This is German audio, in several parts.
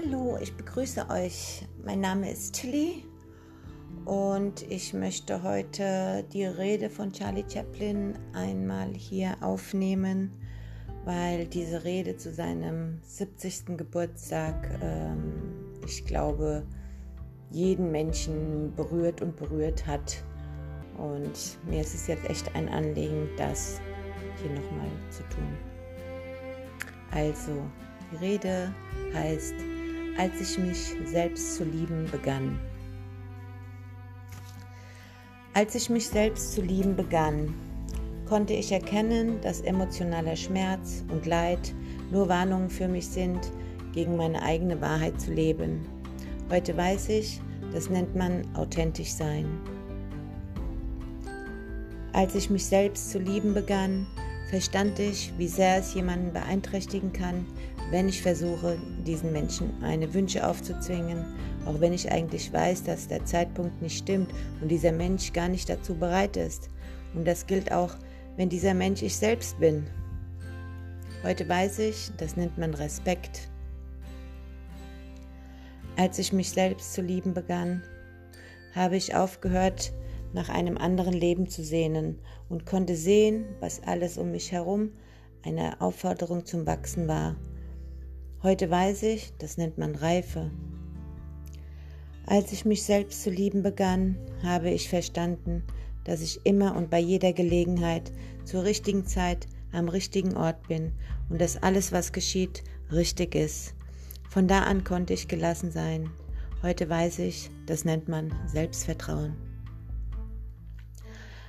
Hallo, ich begrüße euch. Mein Name ist Tilly und ich möchte heute die Rede von Charlie Chaplin einmal hier aufnehmen, weil diese Rede zu seinem 70. Geburtstag, ähm, ich glaube, jeden Menschen berührt und berührt hat. Und mir ist es jetzt echt ein Anliegen, das hier nochmal zu tun. Also, die Rede heißt, als ich mich selbst zu lieben begann. Als ich mich selbst zu lieben begann, konnte ich erkennen, dass emotionaler Schmerz und Leid nur Warnungen für mich sind, gegen meine eigene Wahrheit zu leben. Heute weiß ich, das nennt man authentisch sein. Als ich mich selbst zu lieben begann, verstand ich, wie sehr es jemanden beeinträchtigen kann, wenn ich versuche, diesen Menschen meine Wünsche aufzuzwingen, auch wenn ich eigentlich weiß, dass der Zeitpunkt nicht stimmt und dieser Mensch gar nicht dazu bereit ist. Und das gilt auch, wenn dieser Mensch ich selbst bin. Heute weiß ich, das nennt man Respekt. Als ich mich selbst zu lieben begann, habe ich aufgehört, nach einem anderen Leben zu sehnen und konnte sehen, was alles um mich herum eine Aufforderung zum Wachsen war. Heute weiß ich, das nennt man Reife. Als ich mich selbst zu lieben begann, habe ich verstanden, dass ich immer und bei jeder Gelegenheit zur richtigen Zeit am richtigen Ort bin und dass alles, was geschieht, richtig ist. Von da an konnte ich gelassen sein. Heute weiß ich, das nennt man Selbstvertrauen.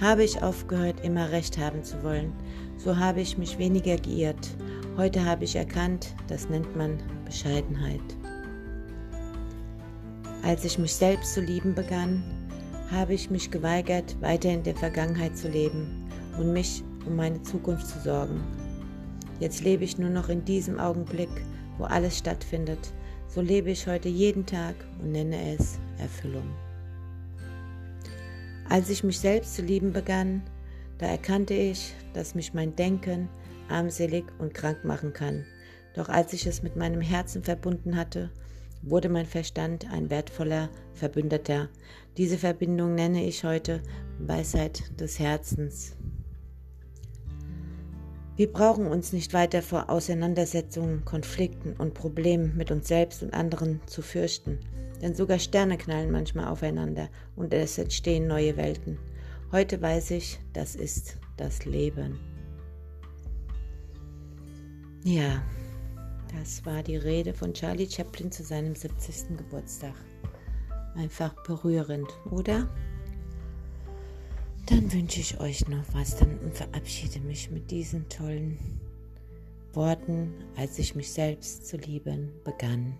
habe ich aufgehört, immer recht haben zu wollen. So habe ich mich weniger geirrt. Heute habe ich erkannt, das nennt man Bescheidenheit. Als ich mich selbst zu lieben begann, habe ich mich geweigert, weiter in der Vergangenheit zu leben und mich um meine Zukunft zu sorgen. Jetzt lebe ich nur noch in diesem Augenblick, wo alles stattfindet. So lebe ich heute jeden Tag und nenne es Erfüllung. Als ich mich selbst zu lieben begann, da erkannte ich, dass mich mein Denken armselig und krank machen kann. Doch als ich es mit meinem Herzen verbunden hatte, wurde mein Verstand ein wertvoller Verbündeter. Diese Verbindung nenne ich heute Weisheit des Herzens. Wir brauchen uns nicht weiter vor Auseinandersetzungen, Konflikten und Problemen mit uns selbst und anderen zu fürchten denn sogar Sterne knallen manchmal aufeinander und es entstehen neue Welten. Heute weiß ich, das ist das Leben. Ja, das war die Rede von Charlie Chaplin zu seinem 70. Geburtstag. Einfach berührend, oder? Dann wünsche ich euch noch was dann und verabschiede mich mit diesen tollen Worten, als ich mich selbst zu lieben begann.